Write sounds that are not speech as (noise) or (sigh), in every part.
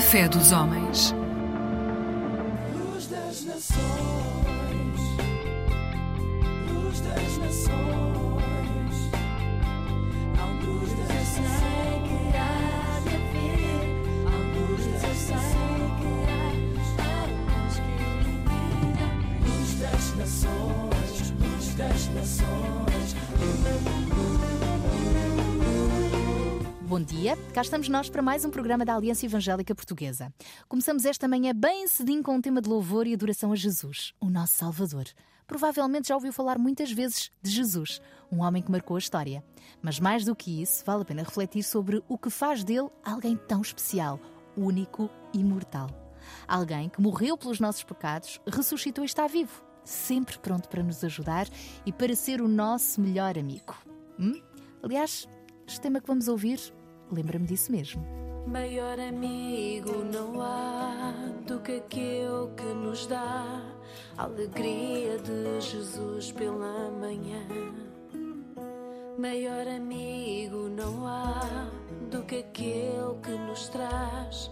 Fé dos homens. Cá estamos nós para mais um programa da Aliança Evangélica Portuguesa. Começamos esta manhã bem cedinho com um tema de louvor e adoração a Jesus, o nosso Salvador. Provavelmente já ouviu falar muitas vezes de Jesus, um homem que marcou a história. Mas mais do que isso, vale a pena refletir sobre o que faz dele alguém tão especial, único e imortal. Alguém que morreu pelos nossos pecados, ressuscitou e está vivo, sempre pronto para nos ajudar e para ser o nosso melhor amigo. Hum? Aliás, este tema que vamos ouvir lembra-me disso mesmo. Maior amigo não há do que aquele que nos dá a alegria de Jesus pela manhã. Maior amigo não há do que aquele que nos traz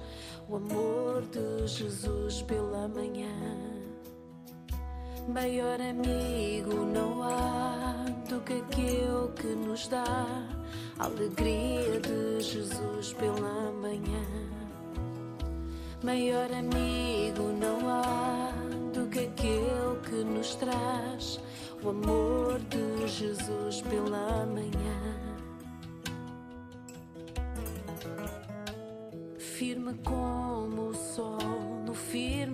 o amor de Jesus pela manhã. Maior amigo não há do que aquele que nos dá a alegria de Jesus pela manhã. Maior amigo não há do que aquele que nos traz o amor de Jesus pela manhã. Firme como o sol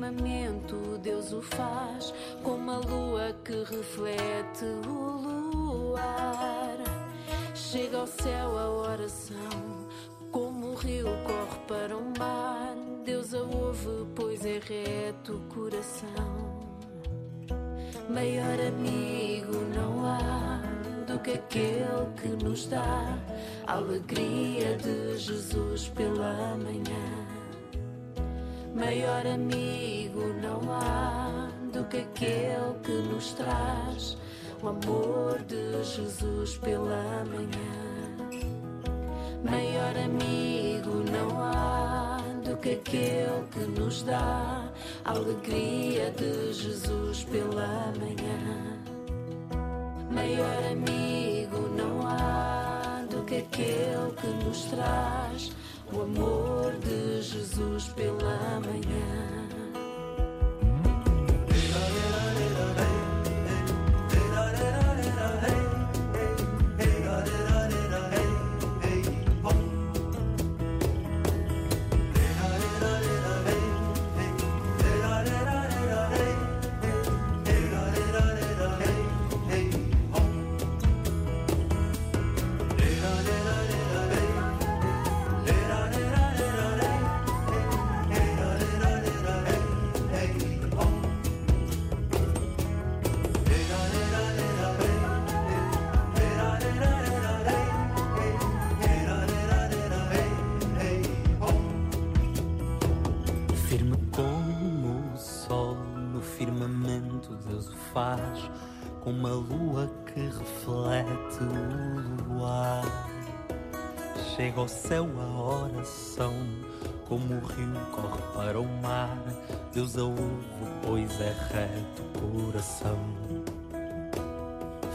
firmamento, Deus o faz, como a lua que reflete o luar. Chega ao céu a oração, como o rio corre para o mar. Deus a ouve, pois é reto o coração. Maior amigo não há do que aquele que nos dá a alegria de Jesus pela manhã. Maior amigo não há do que aquele que nos traz o amor de Jesus pela manhã. Maior amigo não há do que aquele que nos dá a alegria de Jesus pela manhã. Maior amigo não há do que aquele que nos traz o amor de Jesus pela manhã. Faz, como a lua que reflete o luar. Chega ao céu a oração, como o rio corre para o mar. Deus a ouve, pois é reto o coração.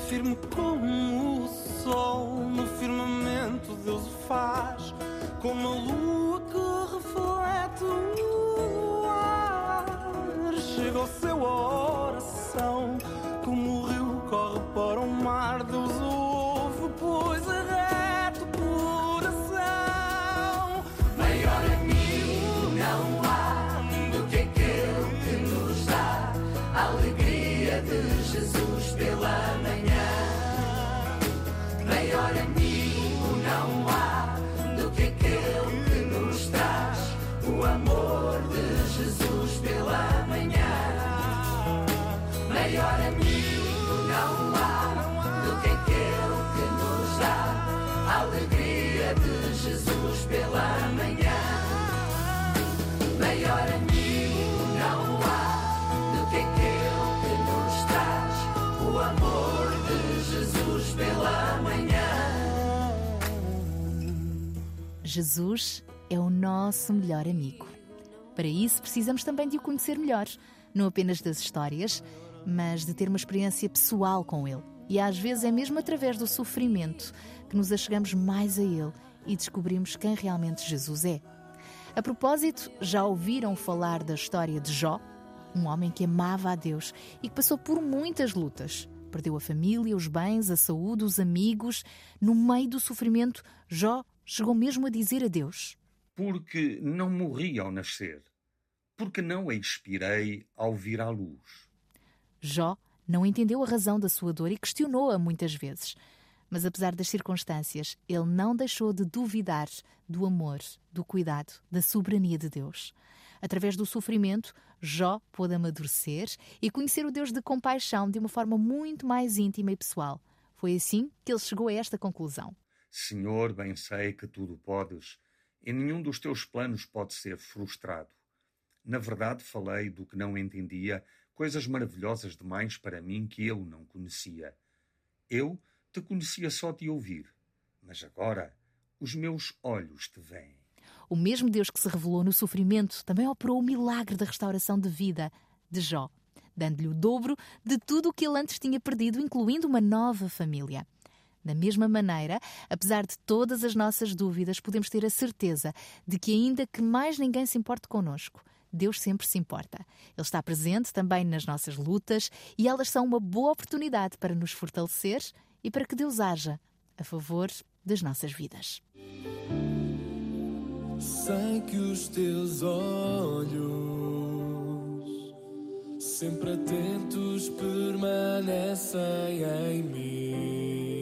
Firme como o sol no firmamento, Deus o faz, como a lua que reflete o Jesus é o nosso melhor amigo. Para isso, precisamos também de o conhecer melhor, não apenas das histórias, mas de ter uma experiência pessoal com Ele. E às vezes é mesmo através do sofrimento que nos achegamos mais a Ele e descobrimos quem realmente Jesus é. A propósito, já ouviram falar da história de Jó? Um homem que amava a Deus e que passou por muitas lutas. Perdeu a família, os bens, a saúde, os amigos. No meio do sofrimento, Jó chegou mesmo a dizer a Deus: Porque não morri ao nascer, porque não a expirei ao vir à luz. Jó não entendeu a razão da sua dor e questionou-a muitas vezes. Mas apesar das circunstâncias, ele não deixou de duvidar do amor, do cuidado, da soberania de Deus. Através do sofrimento, Jó pôde amadurecer e conhecer o Deus de compaixão de uma forma muito mais íntima e pessoal. Foi assim que ele chegou a esta conclusão. Senhor, bem sei que tudo podes, e nenhum dos teus planos pode ser frustrado. Na verdade, falei do que não entendia, coisas maravilhosas demais para mim que eu não conhecia. Eu te conhecia só de ouvir, mas agora os meus olhos te veem. O mesmo Deus que se revelou no sofrimento também operou o milagre da restauração de vida de Jó, dando-lhe o dobro de tudo o que ele antes tinha perdido, incluindo uma nova família. Da mesma maneira, apesar de todas as nossas dúvidas, podemos ter a certeza de que, ainda que mais ninguém se importe conosco, Deus sempre se importa. Ele está presente também nas nossas lutas e elas são uma boa oportunidade para nos fortalecer e para que Deus haja a favor das nossas vidas. Sei que os teus olhos, sempre atentos, permanecem em mim.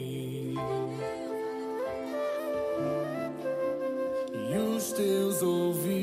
Teus ouvidos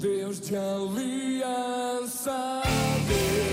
Deus de aliança, Deus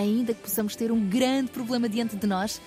Ainda que possamos ter um grande problema diante de nós,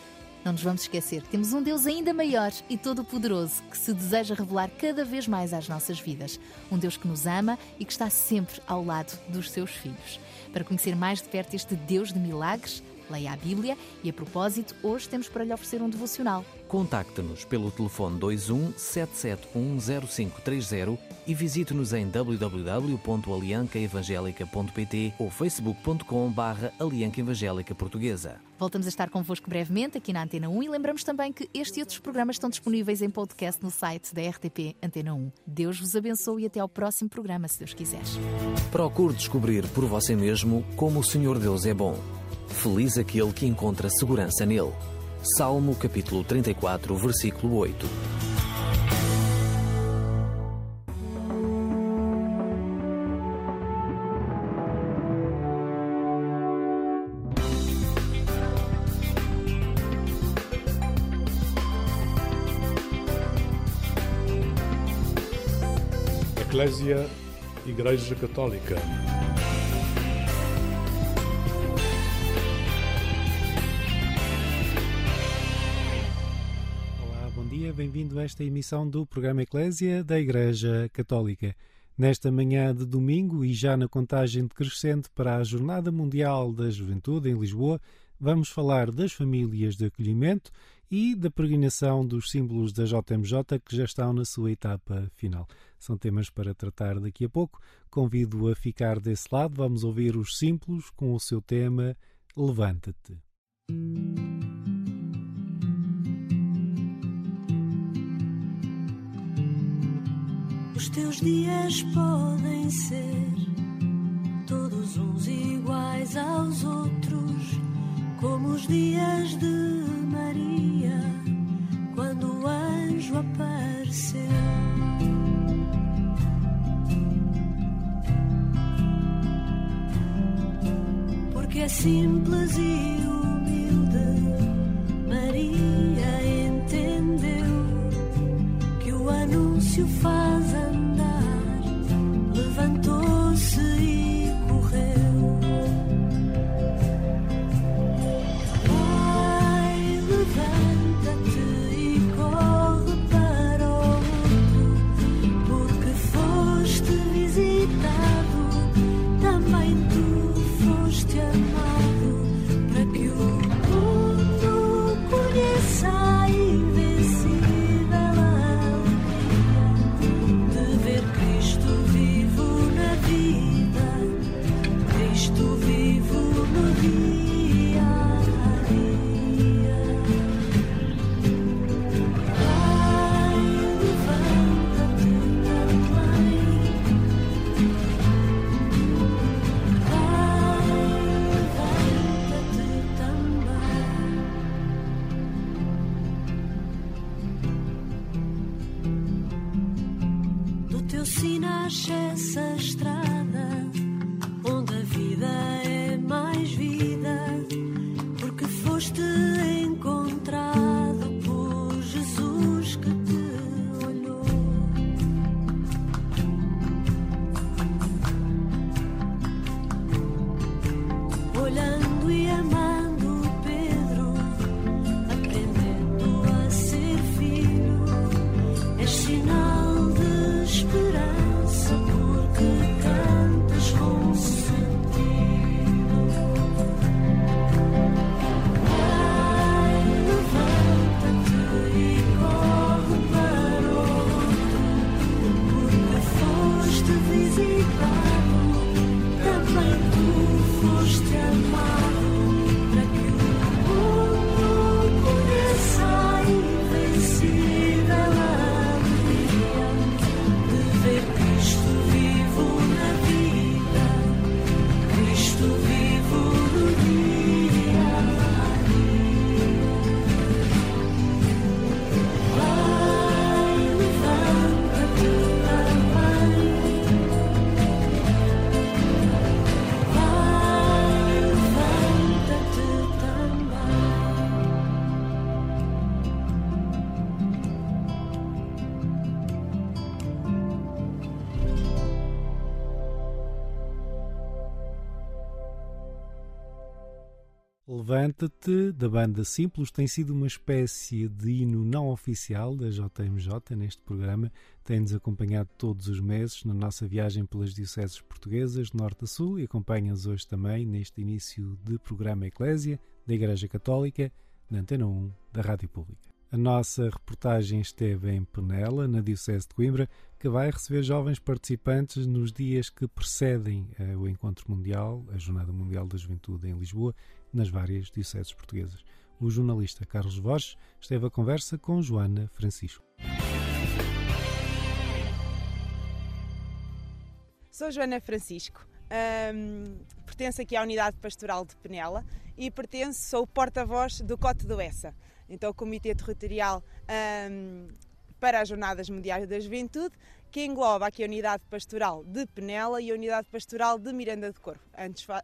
não nos vamos esquecer. Temos um Deus ainda maior e todo-poderoso que se deseja revelar cada vez mais às nossas vidas. Um Deus que nos ama e que está sempre ao lado dos seus filhos. Para conhecer mais de perto este Deus de milagres, leia a Bíblia e, a propósito, hoje temos para lhe oferecer um devocional. Contacte-nos pelo telefone 21 7710530 e visite-nos em www.aliancaevangelica.pt ou facebook.com barra Alianca Evangélica Portuguesa. Voltamos a estar convosco brevemente aqui na Antena 1 e lembramos também que este e outros programas estão disponíveis em podcast no site da RTP Antena 1. Deus vos abençoe e até ao próximo programa, se Deus quiser. Procure descobrir por você mesmo como o Senhor Deus é bom. Feliz aquele que encontra segurança nele. Salmo capítulo 34, versículo 8. Eclésia Igreja Católica. Bem-vindo a esta emissão do programa Eclésia da Igreja Católica. Nesta manhã de domingo e já na contagem decrescente para a Jornada Mundial da Juventude em Lisboa, vamos falar das famílias de acolhimento e da peregrinação dos símbolos da JMJ que já estão na sua etapa final. São temas para tratar daqui a pouco. Convido a ficar desse lado. Vamos ouvir os símbolos com o seu tema Levanta-te. Os teus dias podem ser todos uns iguais aos outros, como os dias de Maria, quando o anjo apareceu. Porque é simples e Do teu sim nasce essa estrada onde a vida é mais vida, porque foste Levanta-te, da banda Simples, tem sido uma espécie de hino não oficial da JMJ neste programa. Tem-nos acompanhado todos os meses na nossa viagem pelas dioceses portuguesas, de norte a sul, e acompanha-nos hoje também neste início de programa Eclésia, da Igreja Católica, na Antena 1 da Rádio Pública. A nossa reportagem esteve em Penela, na Diocese de Coimbra, que vai receber jovens participantes nos dias que precedem eh, o Encontro Mundial, a Jornada Mundial da Juventude em Lisboa, nas várias dioceses portuguesas. O jornalista Carlos Borges esteve à conversa com Joana Francisco. Sou Joana Francisco, um, pertenço aqui à Unidade Pastoral de Penela e pertenço, sou porta-voz do Cote do Essa, então o Comitê Territorial um, para as Jornadas Mundiais da Juventude, que engloba aqui a Unidade Pastoral de Penela e a Unidade Pastoral de Miranda de Corvo.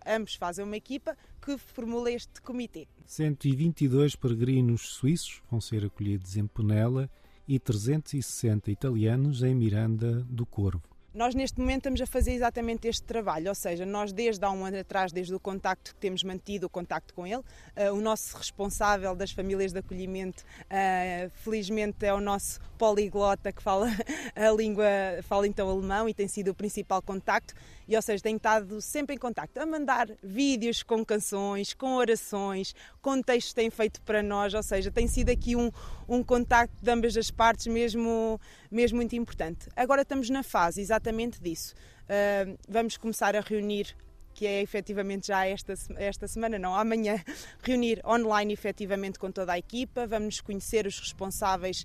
Ambos fazem uma equipa que formula este comitê. 122 peregrinos suíços vão ser acolhidos em Penela e 360 italianos em Miranda do Corvo. Nós neste momento estamos a fazer exatamente este trabalho, ou seja, nós desde há um ano atrás, desde o contacto que temos mantido, o contacto com ele, uh, o nosso responsável das famílias de acolhimento, uh, felizmente é o nosso poliglota que fala (laughs) a língua, fala então alemão e tem sido o principal contacto e, ou seja, tem estado sempre em contacto, a mandar vídeos com canções, com orações, com textos que tem feito para nós, ou seja, tem sido aqui um, um contacto de ambas as partes mesmo, mesmo muito importante. Agora estamos na fase exatamente disso. Uh, vamos começar a reunir que é efetivamente já esta, esta semana, não, amanhã, (laughs) reunir online efetivamente com toda a equipa, vamos conhecer os responsáveis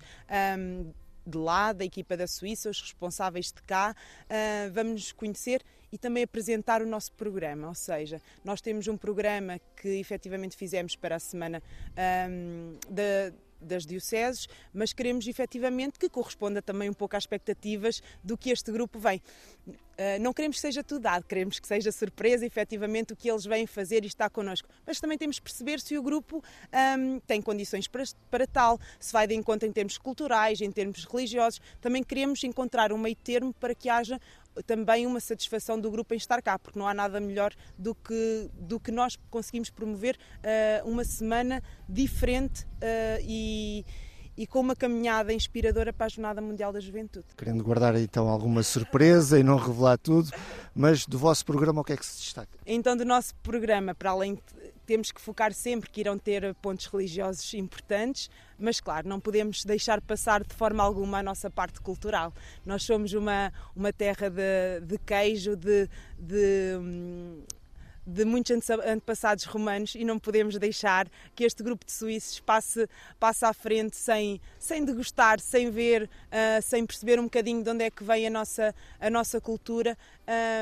um, de lá, da equipa da Suíça, os responsáveis de cá, uh, vamos nos conhecer e também apresentar o nosso programa. Ou seja, nós temos um programa que efetivamente fizemos para a semana um, das dioceses, mas queremos efetivamente que corresponda também um pouco às expectativas do que este grupo vem. Uh, não queremos que seja tudo dado, queremos que seja surpresa efetivamente o que eles vêm fazer e está connosco. Mas também temos que perceber se o grupo um, tem condições para, para tal, se vai de encontro em termos culturais, em termos religiosos. Também queremos encontrar um meio termo para que haja também uma satisfação do grupo em estar cá, porque não há nada melhor do que, do que nós conseguimos promover uh, uma semana diferente uh, e, e com uma caminhada inspiradora para a Jornada Mundial da Juventude. Querendo guardar então alguma surpresa e não revelar tudo, mas do vosso programa o que é que se destaca? Então do nosso programa, para além de temos que focar sempre que irão ter pontos religiosos importantes, mas claro, não podemos deixar passar de forma alguma a nossa parte cultural. Nós somos uma, uma terra de, de queijo, de, de de muitos antepassados romanos e não podemos deixar que este grupo de suíços passe, passe à frente sem, sem degustar, sem ver, uh, sem perceber um bocadinho de onde é que vem a nossa, a nossa cultura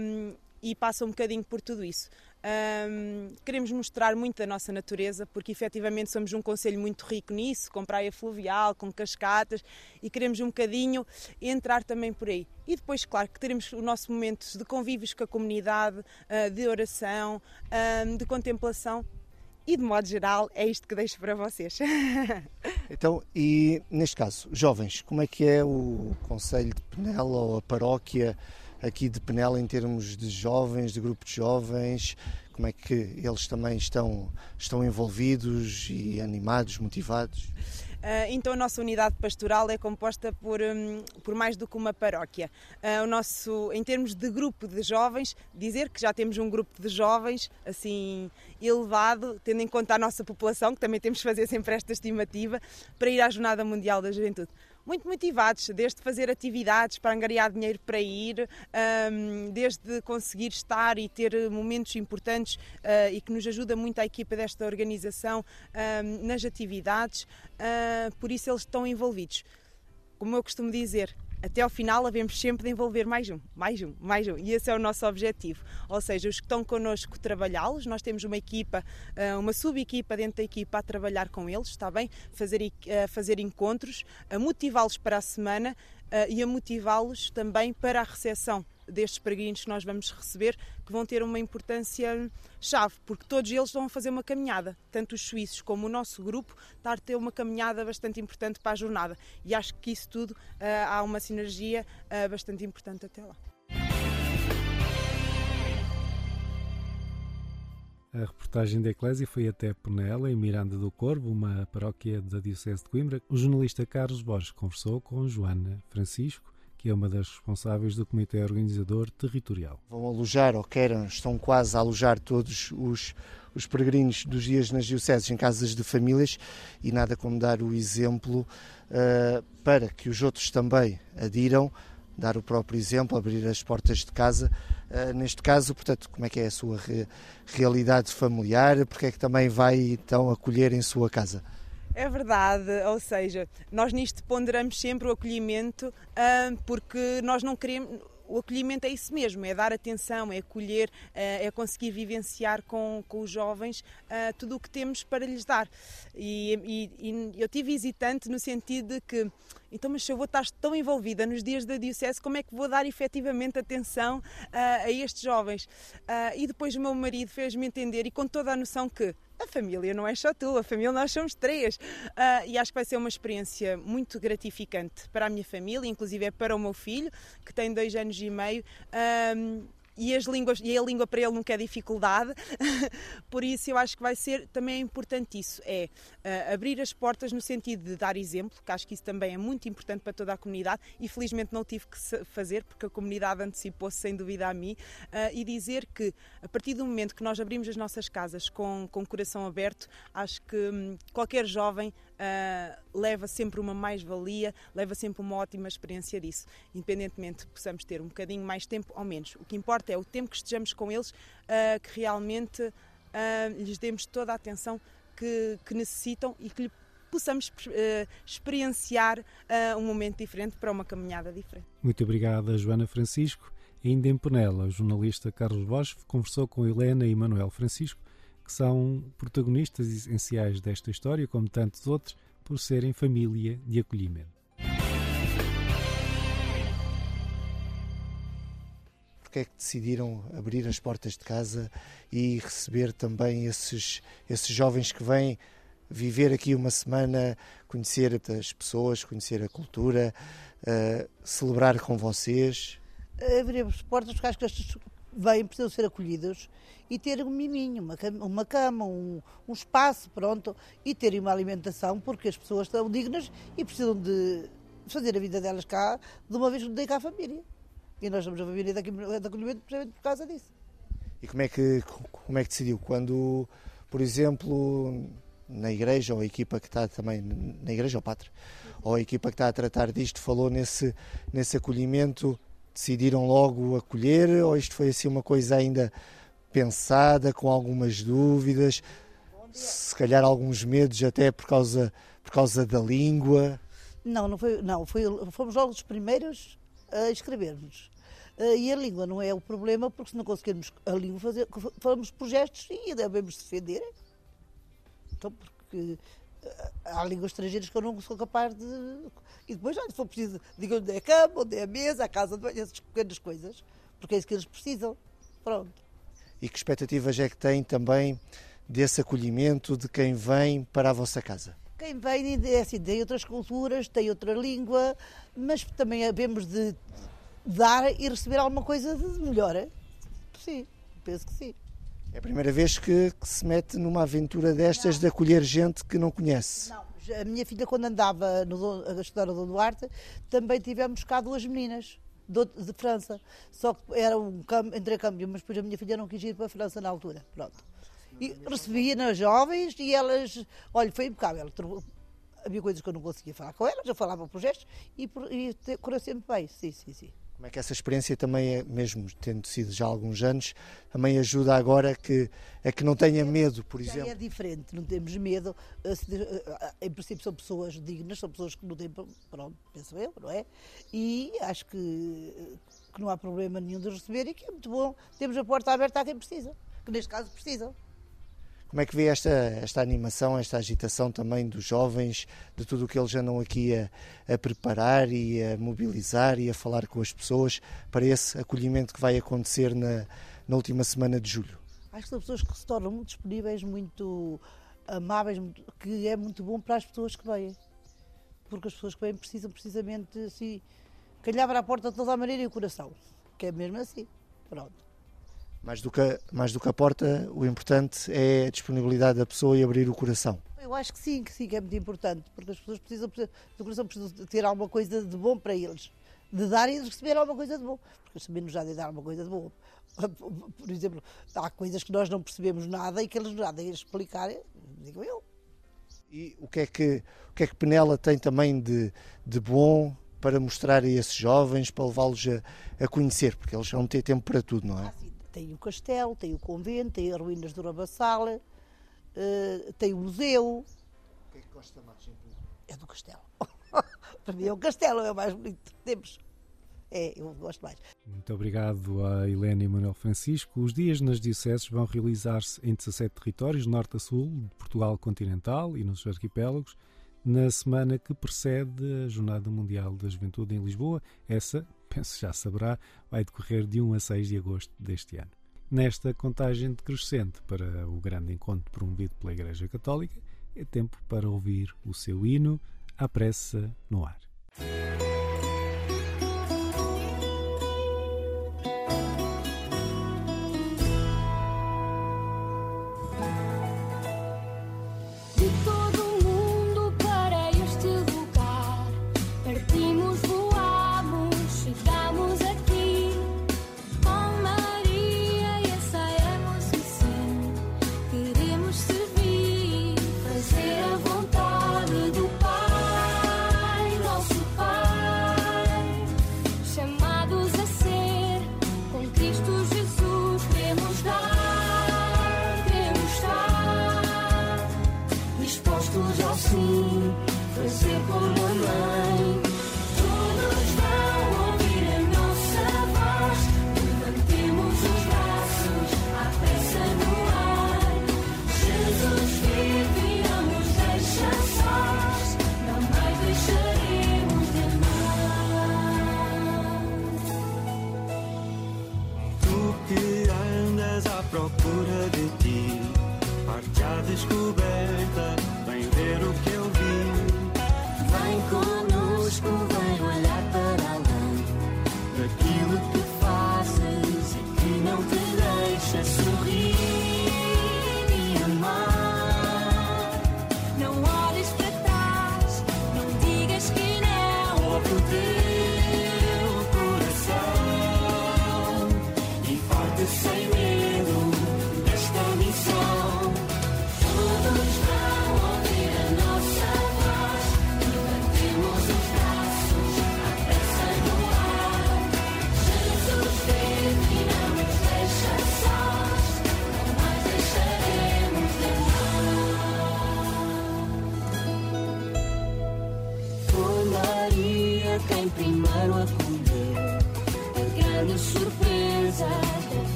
um, e passa um bocadinho por tudo isso. Um, queremos mostrar muito da nossa natureza, porque efetivamente somos um conselho muito rico nisso, com praia fluvial, com cascatas, e queremos um bocadinho entrar também por aí. E depois, claro, que teremos o nosso momento de convívios com a comunidade, uh, de oração, um, de contemplação, e de modo geral é isto que deixo para vocês. (laughs) então, e neste caso, jovens, como é que é o Conselho de Penela ou a paróquia? Aqui de Penela em termos de jovens, de grupo de jovens, como é que eles também estão, estão envolvidos e animados, motivados? Uh, então a nossa unidade pastoral é composta por, um, por mais do que uma paróquia. Uh, o nosso, em termos de grupo de jovens, dizer que já temos um grupo de jovens assim elevado, tendo em conta a nossa população, que também temos que fazer sempre esta estimativa, para ir à Jornada Mundial da Juventude muito motivados, desde fazer atividades para angariar dinheiro para ir, desde conseguir estar e ter momentos importantes uh, e que nos ajuda muito a equipa desta organização nas atividades, uh, por isso eles estão envolvidos. Como eu costumo dizer, até ao final havemos sempre de envolver mais um, mais um, mais um. E esse é o nosso objetivo. Ou seja, os que estão connosco trabalhá-los, nós temos uma equipa, eh, uma sub-equipa dentro da equipa a trabalhar com eles, está bem? Fazer, a fazer encontros, a motivá-los para a semana uh, e a motivá-los também para a recepção destes peregrinos que nós vamos receber, que vão ter uma importância chave, porque todos eles vão fazer uma caminhada, tanto os suíços como o nosso grupo, está a ter uma caminhada bastante importante para a jornada. E acho que isso tudo uh, há uma sinergia uh, bastante importante até lá. A reportagem da Eclésia foi até Penela, em Miranda do Corvo, uma paróquia da Diocese de Coimbra. O jornalista Carlos Borges conversou com Joana Francisco, que é uma das responsáveis do Comitê Organizador Territorial. Vão alojar, ou querem, estão quase a alojar todos os, os peregrinos dos dias nas dioceses em casas de famílias e nada como dar o exemplo uh, para que os outros também adiram dar o próprio exemplo, abrir as portas de casa. Uh, neste caso, portanto, como é que é a sua re realidade familiar? Porque é que também vai então acolher em sua casa? É verdade, ou seja, nós nisto ponderamos sempre o acolhimento uh, porque nós não queremos o acolhimento é isso mesmo, é dar atenção, é acolher, eh, é conseguir vivenciar com, com os jovens uh, tudo o que temos para lhes dar. E, e, e, eu tive hesitante no sentido de que, então, mas se eu vou estar tão envolvida nos dias da Diocese, como é que vou dar efetivamente atenção uh, a estes jovens? Uh, e depois o meu marido fez-me entender, e com toda a noção que a família não é só tu, a família nós somos três. Uh, e acho que vai ser uma experiência muito gratificante para a minha família, inclusive é para o meu filho, que tem dois anos e meio. E, as línguas, e a língua para ele nunca é dificuldade, (laughs) por isso eu acho que vai ser também importante isso, é uh, abrir as portas no sentido de dar exemplo, que acho que isso também é muito importante para toda a comunidade. E felizmente não tive que fazer porque a comunidade antecipou-se sem dúvida a mim. Uh, e dizer que a partir do momento que nós abrimos as nossas casas com, com o coração aberto, acho que hum, qualquer jovem uh, leva sempre uma mais-valia, leva sempre uma ótima experiência disso, independentemente de possamos ter um bocadinho mais tempo ou menos. O que importa é o tempo que estejamos com eles, uh, que realmente uh, lhes demos toda a atenção que, que necessitam e que lhe possamos uh, experienciar uh, um momento diferente para uma caminhada diferente. Muito obrigada, Joana Francisco. Ainda em Penela, o jornalista Carlos Bosch conversou com Helena e Manuel Francisco que são protagonistas essenciais desta história, como tantos outros, por serem família de acolhimento. Porque é que decidiram abrir as portas de casa e receber também esses, esses jovens que vêm viver aqui uma semana, conhecer as pessoas, conhecer a cultura, uh, celebrar com vocês? Abrir as portas porque acho que estes vêm, precisam ser acolhidos e ter um miminho, uma cama, uma cama um, um, espaço, pronto, e terem uma alimentação, porque as pessoas estão dignas e precisam de fazer a vida delas cá de uma vez que dedicam à família. E nós somos a família de acolhimento precisamente por causa disso. E como é que, como é que decidiu? Quando, por exemplo, na igreja, ou a equipa que está também, na igreja ou pátria, ou a equipa que está a tratar disto, falou nesse, nesse acolhimento, decidiram logo acolher, ou isto foi assim uma coisa ainda pensada, com algumas dúvidas, se calhar alguns medos até por causa, por causa da língua. Não, não foi, não, foi, fomos logo os primeiros a inscrever-nos. Eh, e a língua não é o problema, porque se não conseguirmos a língua fazer, falamos por gestos e devemos defender. Então, porque há línguas estrangeiras que eu não sou capaz de. E depois, se for preciso, digam onde é a cama, onde é a mesa, a casa de banho, essas pequenas coisas, porque é isso que eles precisam. Pronto e que expectativas é que tem também desse acolhimento de quem vem para a vossa casa? Quem vem é assim, tem outras culturas, tem outra língua, mas também havemos de dar e receber alguma coisa de melhor. É? Sim, penso que sim. É a primeira vez que, que se mete numa aventura destas não. de acolher gente que não conhece. Não, a minha filha, quando andava no, a estudar no Duarte, também tivemos cá duas meninas de, França. Só que era um câmbio, mas depois a minha filha não quis ir para a França na altura. Pronto. E recebia nas jovens e elas, olha, foi impecável. Havia coisas que eu não conseguia falar com elas, eu falava por gestos e, e correu sempre bem. Sim, sim, sim. Como é que essa experiência também, é, mesmo tendo sido já há alguns anos, também ajuda agora que, a que não tenha medo, por já exemplo? É diferente, não temos medo. Eh, eh, em princípio são pessoas dignas, são pessoas que não têm, pronto, penso eu, não é? E acho que, que não há problema nenhum de receber e que é muito bom. Temos a porta aberta a quem precisa, que neste caso precisam. Como é que vê esta, esta animação, esta agitação também dos jovens, de tudo o que eles andam aqui a, a, preparar e a mobilizar e a falar com as pessoas para esse acolhimento que vai acontecer na, na última semana de julho? Acho que são pessoas que se tornam muito disponíveis, muito amáveis, que é muito bom para as pessoas que vêm. Porque as pessoas que vêm precisam precisamente assim, calhar para a porta de toda a maneira e o coração, que é mesmo assim. Pronto. Mais do, que a, mais do que a porta, o importante é a disponibilidade da pessoa e abrir o coração. Eu acho que sim, que sim, que é muito importante, porque as pessoas precisam, do coração precisam ter alguma coisa de bom para eles, de dar e de receber alguma coisa de bom, porque eles também nos já de dar alguma coisa de bom. (laughs) Por exemplo, há coisas que nós não percebemos nada e que eles nos já de explicar, digo eu. E o que é que, o que, é que Penela tem também de, de bom para mostrar a esses jovens, para levá-los a, a, conhecer, porque eles vão ter tempo para tudo, não é? Ah, sim, tem o castelo, tem o convento, tem as ruínas do Urabassala, uh, tem o museu. O que é que gosta mais em tudo? É do castelo. (laughs) Para mim é o castelo, é o mais bonito que temos. É, eu gosto mais. Muito obrigado a Helena e Manuel Francisco. Os dias nas dioceses vão realizar-se em 17 territórios, norte a sul, de Portugal continental e nos arquipélagos, na semana que precede a Jornada Mundial da Juventude em Lisboa. Essa penso já saberá, vai decorrer de 1 a 6 de agosto deste ano. Nesta contagem decrescente para o grande encontro promovido pela Igreja Católica, é tempo para ouvir o seu hino à pressa no ar.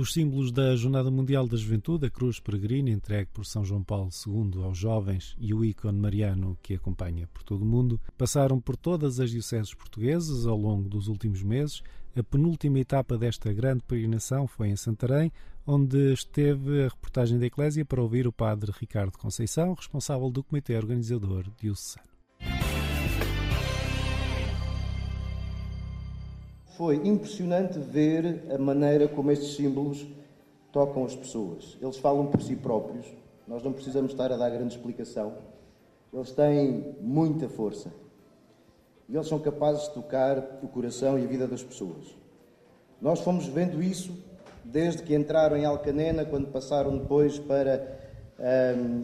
Os símbolos da Jornada Mundial da Juventude, a cruz peregrina entregue por São João Paulo II aos jovens e o ícone mariano que acompanha por todo o mundo, passaram por todas as dioceses portuguesas ao longo dos últimos meses. A penúltima etapa desta grande peregrinação foi em Santarém, onde esteve a reportagem da Eclésia para ouvir o padre Ricardo Conceição, responsável do comitê organizador diocesano. Foi impressionante ver a maneira como estes símbolos tocam as pessoas. Eles falam por si próprios, nós não precisamos estar a dar grande explicação. Eles têm muita força e eles são capazes de tocar o coração e a vida das pessoas. Nós fomos vendo isso desde que entraram em Alcanena, quando passaram depois para, um,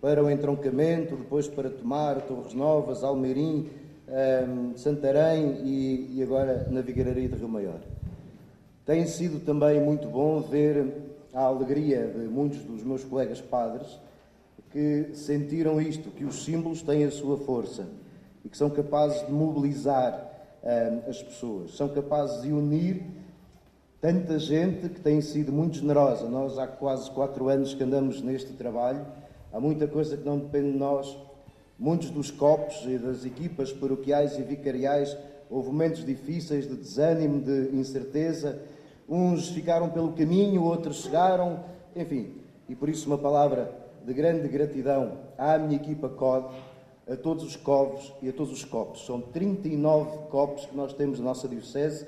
para o entroncamento, depois para Tomar, Torres Novas, Almeirim, um, Santarém e, e, agora na Vigararia de Rio Maior. Tem sido também muito bom ver a alegria de muitos dos meus colegas padres que sentiram isto, que os símbolos têm a sua força e que são capazes de mobilizar um, as pessoas, são capazes de unir tanta gente que tem sido muito generosa. Nós há quase quatro anos que andamos neste trabalho, há muita coisa que não depende de nós, Muitos dos copos e das equipas paroquiais e vicariais houve momentos difíceis de desânimo, de incerteza. Uns ficaram pelo caminho, outros chegaram, enfim. E por isso, uma palavra de grande gratidão à minha equipa COD, a todos os covos e a todos os copos. São 39 copos que nós temos na nossa Diocese,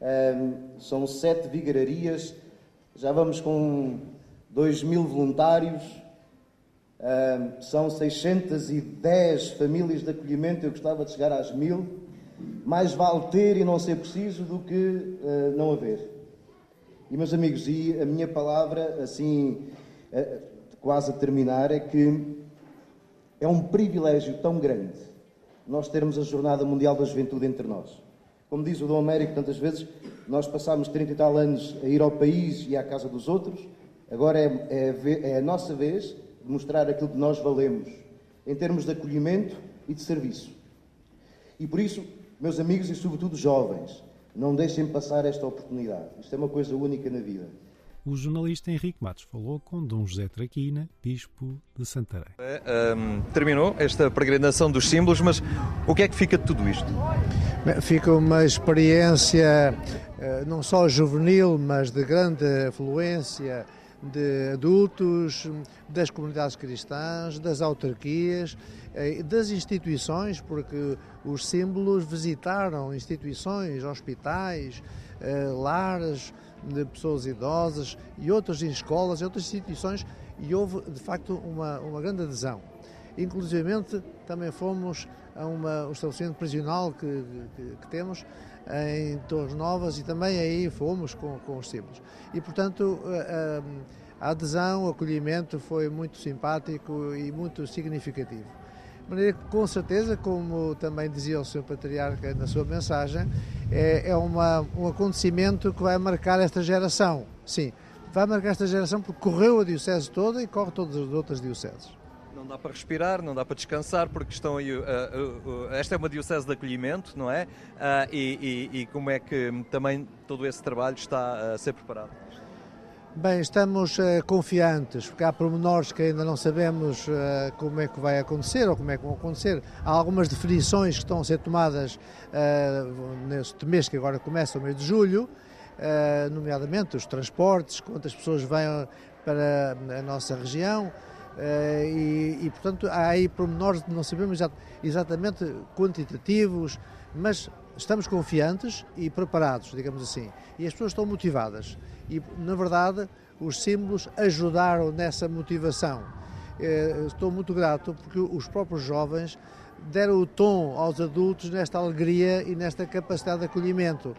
um, são sete vigararias, já vamos com 2 mil voluntários, são 610 famílias de acolhimento, eu gostava de chegar às mil. Mais vale ter e não ser preciso do que uh, não haver. E, meus amigos, e a minha palavra, assim, uh, quase a terminar, é que é um privilégio tão grande nós termos a Jornada Mundial da Juventude entre nós. Como diz o Dom Américo tantas vezes, nós passámos 30 e tal anos a ir ao país e à casa dos outros, agora é, é, é a nossa vez mostrar aquilo que nós valemos, em termos de acolhimento e de serviço. E por isso, meus amigos e sobretudo jovens, não deixem passar esta oportunidade. Isto é uma coisa única na vida. O jornalista Henrique Matos falou com Dom José Traquina, bispo de Santarém. É, um, terminou esta peregrinação dos símbolos, mas o que é que fica de tudo isto? Fica uma experiência eh, não só juvenil, mas de grande afluência de adultos, das comunidades cristãs, das autarquias, eh, das instituições, porque os símbolos visitaram instituições, hospitais, eh, lares de pessoas idosas e outras escolas e outras instituições e houve de facto uma, uma grande adesão. Inclusive também fomos a uma, um estabelecimento prisional que, que, que temos em Torres Novas e também aí fomos com, com os símbolos. E, portanto, a adesão, o acolhimento foi muito simpático e muito significativo. De maneira que, com certeza, como também dizia o Sr. Patriarca na sua mensagem, é, é uma, um acontecimento que vai marcar esta geração. Sim, vai marcar esta geração porque correu a Diocese toda e corre todas as outras Dioceses. Não dá para respirar, não dá para descansar, porque estão aí. Uh, uh, uh, esta é uma diocese de acolhimento, não é? E, e, e, como é que também todo esse trabalho está a ser preparado? Bem, estamos confiantes, porque há pormenores que ainda não sabemos como é que vai acontecer ou como é que vão acontecer. Há algumas definições que estão a ser tomadas neste mês que agora começa, o mês de julho, nomeadamente os transportes, quantas pessoas vêm para a nossa região e, e, portanto, há aí pormenores de não sabemos exatamente quantitativos, mas estamos confiantes e preparados, digamos assim. E as pessoas estão motivadas. E, na verdade, os símbolos ajudaram nessa motivação. Uh, estou muito grato porque os próprios jovens deram o tom aos adultos nesta alegria e nesta capacidade de acolhimento.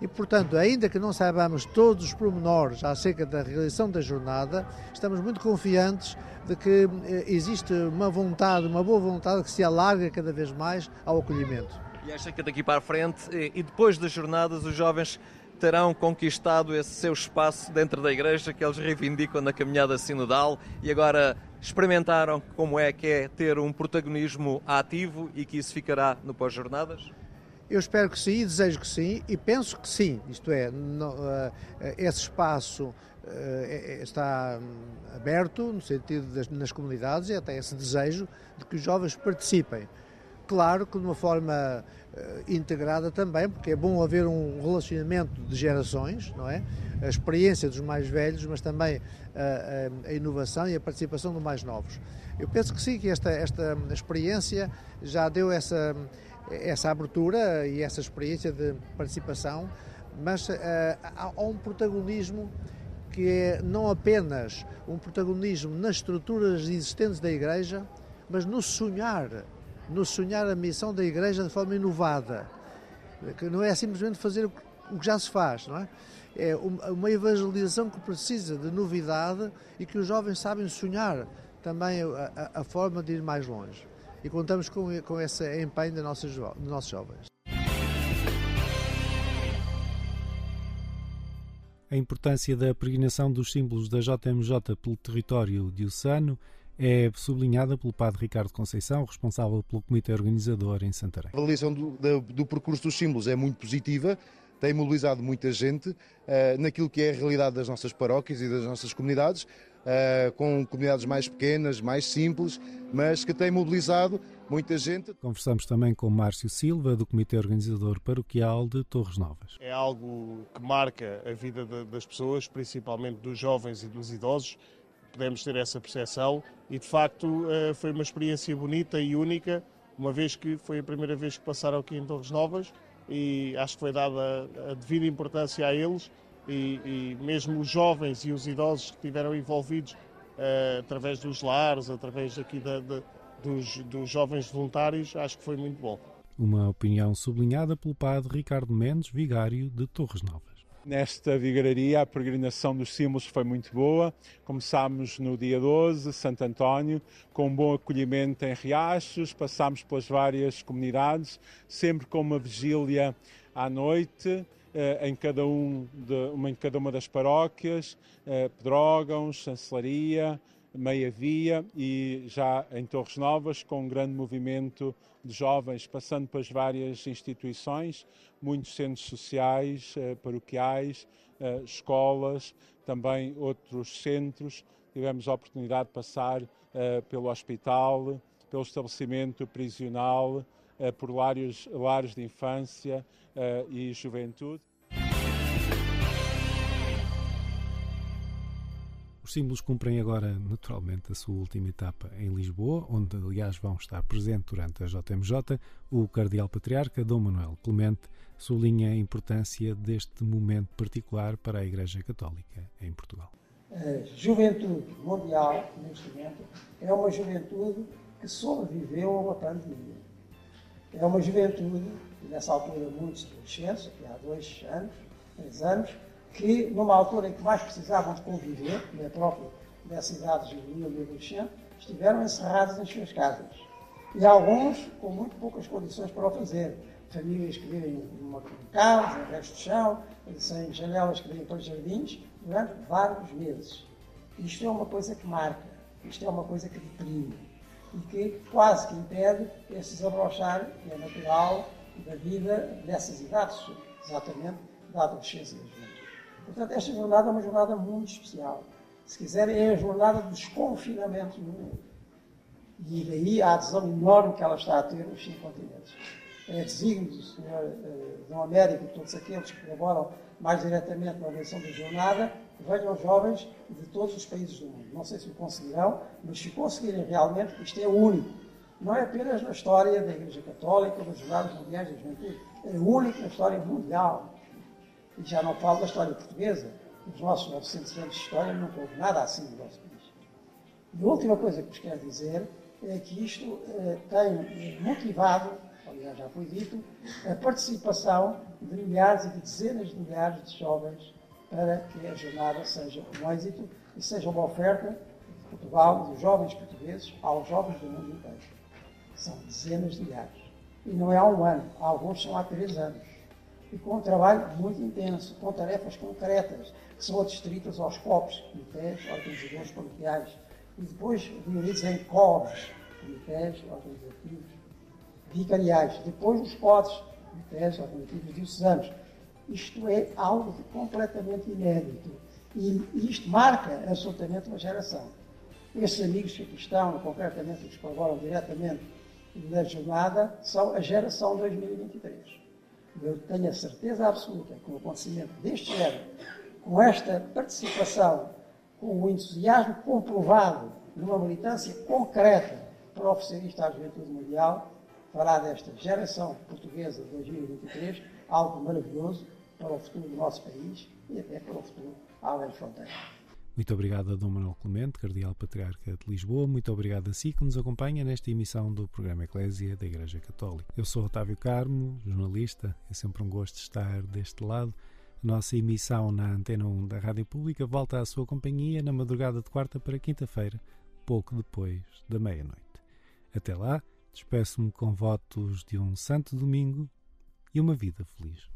E, portanto, ainda que não saibamos todos os pormenores acerca da realização da jornada, estamos muito confiantes de que eh, existe uma vontade, uma boa vontade que se alarga cada vez mais ao acolhimento. E acha que daqui para a frente e depois das jornadas os jovens terão conquistado esse seu espaço dentro da igreja que eles reivindicam na caminhada sinodal e agora experimentaram como é que é ter um protagonismo ativo e que isso ficará no pós-jornadas? Eu espero que sim, desejo que sim e penso que sim. Isto é, esse espaço eh, está hum, aberto no sentido das nas comunidades e até esse desejo de que os jovens participem. Claro que de uma forma uh, integrada também, porque é bom haver um relacionamento de gerações, não é? A experiência dos mais velhos, mas também uh, a inovação e a participação dos mais novos. Eu penso que sim, que esta, esta experiência já deu essa, essa abertura e essa experiência de participação, mas uh, há, há um protagonismo que é não apenas um protagonismo nas estruturas existentes da Igreja, mas no sonhar no sonhar a missão da Igreja de forma inovada, que não é simplesmente fazer o que já se faz, não é? É uma evangelização que precisa de novidade e que os jovens sabem sonhar também a, a, a forma de ir mais longe. E contamos com, com esse empenho dos nossos, dos nossos jovens. A importância da peregrinação dos símbolos da JMJ pelo território diocesano é sublinhada pelo padre Ricardo Conceição, responsável pelo comitê organizador em Santarém. A avaliação do, do, do percurso dos símbolos é muito positiva, tem mobilizado muita gente uh, naquilo que é a realidade das nossas paróquias e das nossas comunidades, uh, com comunidades mais pequenas, mais simples, mas que tem mobilizado muita gente. Conversamos também com Márcio Silva, do Comitê Organizador Paroquial de Torres Novas. É algo que marca a vida de, das pessoas, principalmente dos jovens e dos idosos, podemos ter essa percepção e de facto eh, foi uma experiência bonita e única, uma vez que foi a primeira vez que passaram aqui em Torres Novas e acho que foi dada a devida importância a eles e, e mesmo os jovens e os idosos que estiveram envolvidos uh, através dos lares, através aqui da, da, dos, dos jovens voluntários, acho que foi muito bom. Uma opinião sublinhada pelo padre Ricardo Mendes, vigário de Torres Novas. Nesta vigararia, a peregrinação dos símbolos foi muito boa. Começámos no dia 12, Santo António, com um bom acolhimento em Riachos, passámos pelas várias comunidades, sempre com uma vigília à noite, em cada, um de, uma, em cada uma das paróquias, eh, Pedrógão, Chancelaria, Meia Via e já em Torres Novas, com um grande movimento de jovens, passando pelas várias instituições, muitos centros sociais, eh, paroquiais, eh, escolas, também outros centros. Tivemos a oportunidade de passar eh, pelo hospital, pelo estabelecimento prisional, por lares, lares de infância e juventude. Os símbolos cumprem agora, naturalmente, a sua última etapa em Lisboa, onde, aliás, vão estar presentes durante a JMJ o Cardeal Patriarca Dom Manuel Clemente, sublinha a importância deste momento particular para a Igreja Católica em Portugal. A juventude mundial, neste momento, é uma juventude que sobreviveu a uma pandemia. É uma juventude, nessa altura, muitos adolescentes, aqui há dois anos, três anos, que, numa altura em que mais precisavam de conviver, na própria dessa idade juvenil e adolescente, estiveram encerrados em suas casas. E alguns com muito poucas condições para o fazer. Famílias que vivem numa casa, resto de chão, sem janelas que vêm para os jardins, durante vários meses. Isto é uma coisa que marca, isto é uma coisa que deprime e que quase que impede esse desabrochar, que é natural, da vida dessas idades, exatamente da adolescência e da juventude. Portanto, esta jornada é uma jornada muito especial. Se quiserem, é a jornada do desconfinamento no mundo. E daí a adesão enorme que ela está a ter nos cinco continentes. É desígnio do Sr. Uh, Dom Américo e todos aqueles que colaboram mais diretamente na organização da jornada, venham jovens de todos os países do mundo. Não sei se o conseguirão, mas se conseguirem realmente, isto é único. Não é apenas na história da Igreja Católica, das Jornadas Mundiais da Juventude, é único na história mundial. E já não falo da história portuguesa. Nos nossos 900 anos de história nunca houve nada assim no nosso país. E a última coisa que vos quero dizer é que isto eh, tem motivado, aliás já foi dito, a participação de milhares e de dezenas de milhares de jovens para que a jornada seja um êxito e seja uma oferta de Portugal, dos jovens portugueses, aos jovens do mundo inteiro. São dezenas de milhares. E não é há um ano, alguns são há três anos. E com um trabalho muito intenso, com tarefas concretas, que são adstritas aos COPs, comitês, organizadores paroquiais, e depois divididos em COBs, comitês organizativos vicariais, depois os CODs, comitês organizativos diocesanos. Isto é algo completamente inédito. E isto marca absolutamente uma geração. Esses amigos que aqui estão, concretamente que colaboram diretamente na jornada, são a geração 2023. Eu tenho a certeza absoluta que um acontecimento deste género, com esta participação, com o entusiasmo comprovado, numa militância concreta para oferecer isto à juventude mundial, fará desta geração portuguesa de 2023 algo maravilhoso para o futuro do nosso país e até para o futuro além fronteiras. Muito obrigado a Dom Manuel Clemente, Cardeal Patriarca de Lisboa. Muito obrigado a si que nos acompanha nesta emissão do programa Eclésia da Igreja Católica. Eu sou Otávio Carmo, jornalista. É sempre um gosto estar deste lado. A nossa emissão na Antena 1 da Rádio Pública volta à sua companhia na madrugada de quarta para quinta-feira, pouco depois da meia-noite. Até lá, despeço-me com votos de um santo domingo e uma vida feliz.